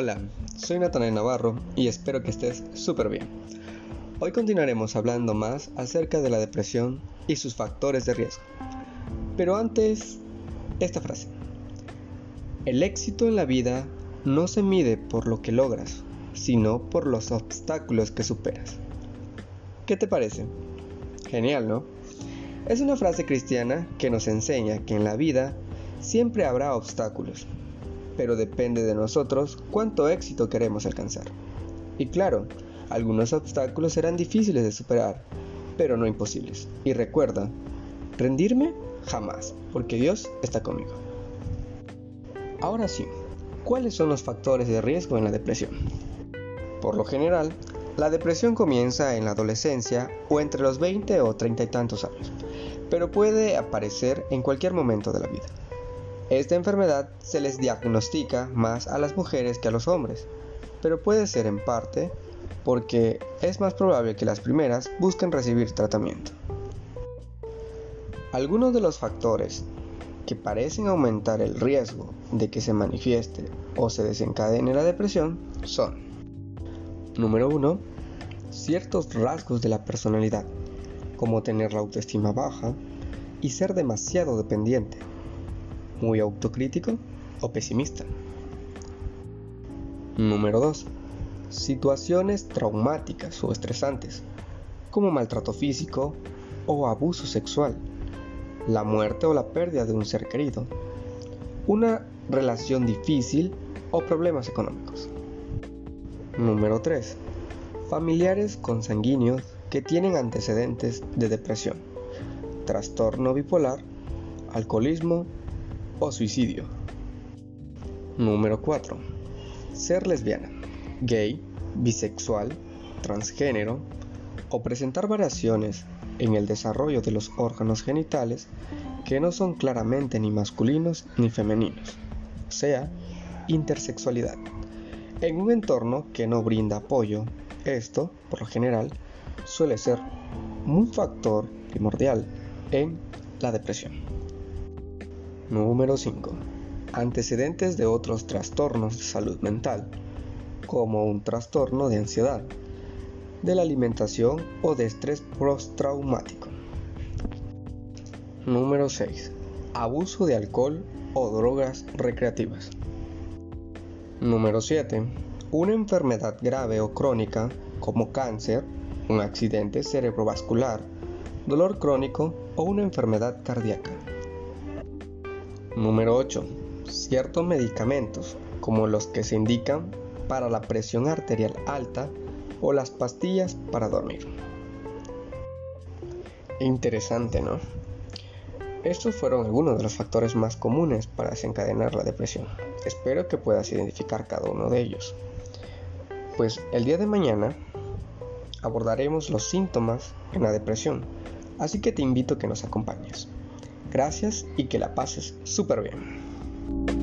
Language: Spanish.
Hola, soy Natanael Navarro y espero que estés súper bien. Hoy continuaremos hablando más acerca de la depresión y sus factores de riesgo. Pero antes, esta frase. El éxito en la vida no se mide por lo que logras, sino por los obstáculos que superas. ¿Qué te parece? Genial, ¿no? Es una frase cristiana que nos enseña que en la vida siempre habrá obstáculos pero depende de nosotros cuánto éxito queremos alcanzar. Y claro, algunos obstáculos serán difíciles de superar, pero no imposibles. Y recuerda, rendirme jamás, porque Dios está conmigo. Ahora sí, ¿cuáles son los factores de riesgo en la depresión? Por lo general, la depresión comienza en la adolescencia o entre los 20 o 30 y tantos años, pero puede aparecer en cualquier momento de la vida. Esta enfermedad se les diagnostica más a las mujeres que a los hombres, pero puede ser en parte porque es más probable que las primeras busquen recibir tratamiento. Algunos de los factores que parecen aumentar el riesgo de que se manifieste o se desencadene la depresión son Número 1. Ciertos rasgos de la personalidad, como tener la autoestima baja y ser demasiado dependiente muy autocrítico o pesimista. Número 2. Situaciones traumáticas o estresantes, como maltrato físico o abuso sexual, la muerte o la pérdida de un ser querido, una relación difícil o problemas económicos. Número 3. Familiares consanguíneos que tienen antecedentes de depresión, trastorno bipolar, alcoholismo o suicidio. Número 4. Ser lesbiana, gay, bisexual, transgénero o presentar variaciones en el desarrollo de los órganos genitales que no son claramente ni masculinos ni femeninos, o sea, intersexualidad. En un entorno que no brinda apoyo, esto, por lo general, suele ser un factor primordial en la depresión. Número 5. Antecedentes de otros trastornos de salud mental, como un trastorno de ansiedad, de la alimentación o de estrés postraumático. Número 6. Abuso de alcohol o drogas recreativas. Número 7. Una enfermedad grave o crónica como cáncer, un accidente cerebrovascular, dolor crónico o una enfermedad cardíaca. Número 8. Ciertos medicamentos, como los que se indican para la presión arterial alta o las pastillas para dormir. Interesante, ¿no? Estos fueron algunos de los factores más comunes para desencadenar la depresión. Espero que puedas identificar cada uno de ellos. Pues el día de mañana abordaremos los síntomas en la depresión, así que te invito a que nos acompañes. Gracias y que la pases súper bien.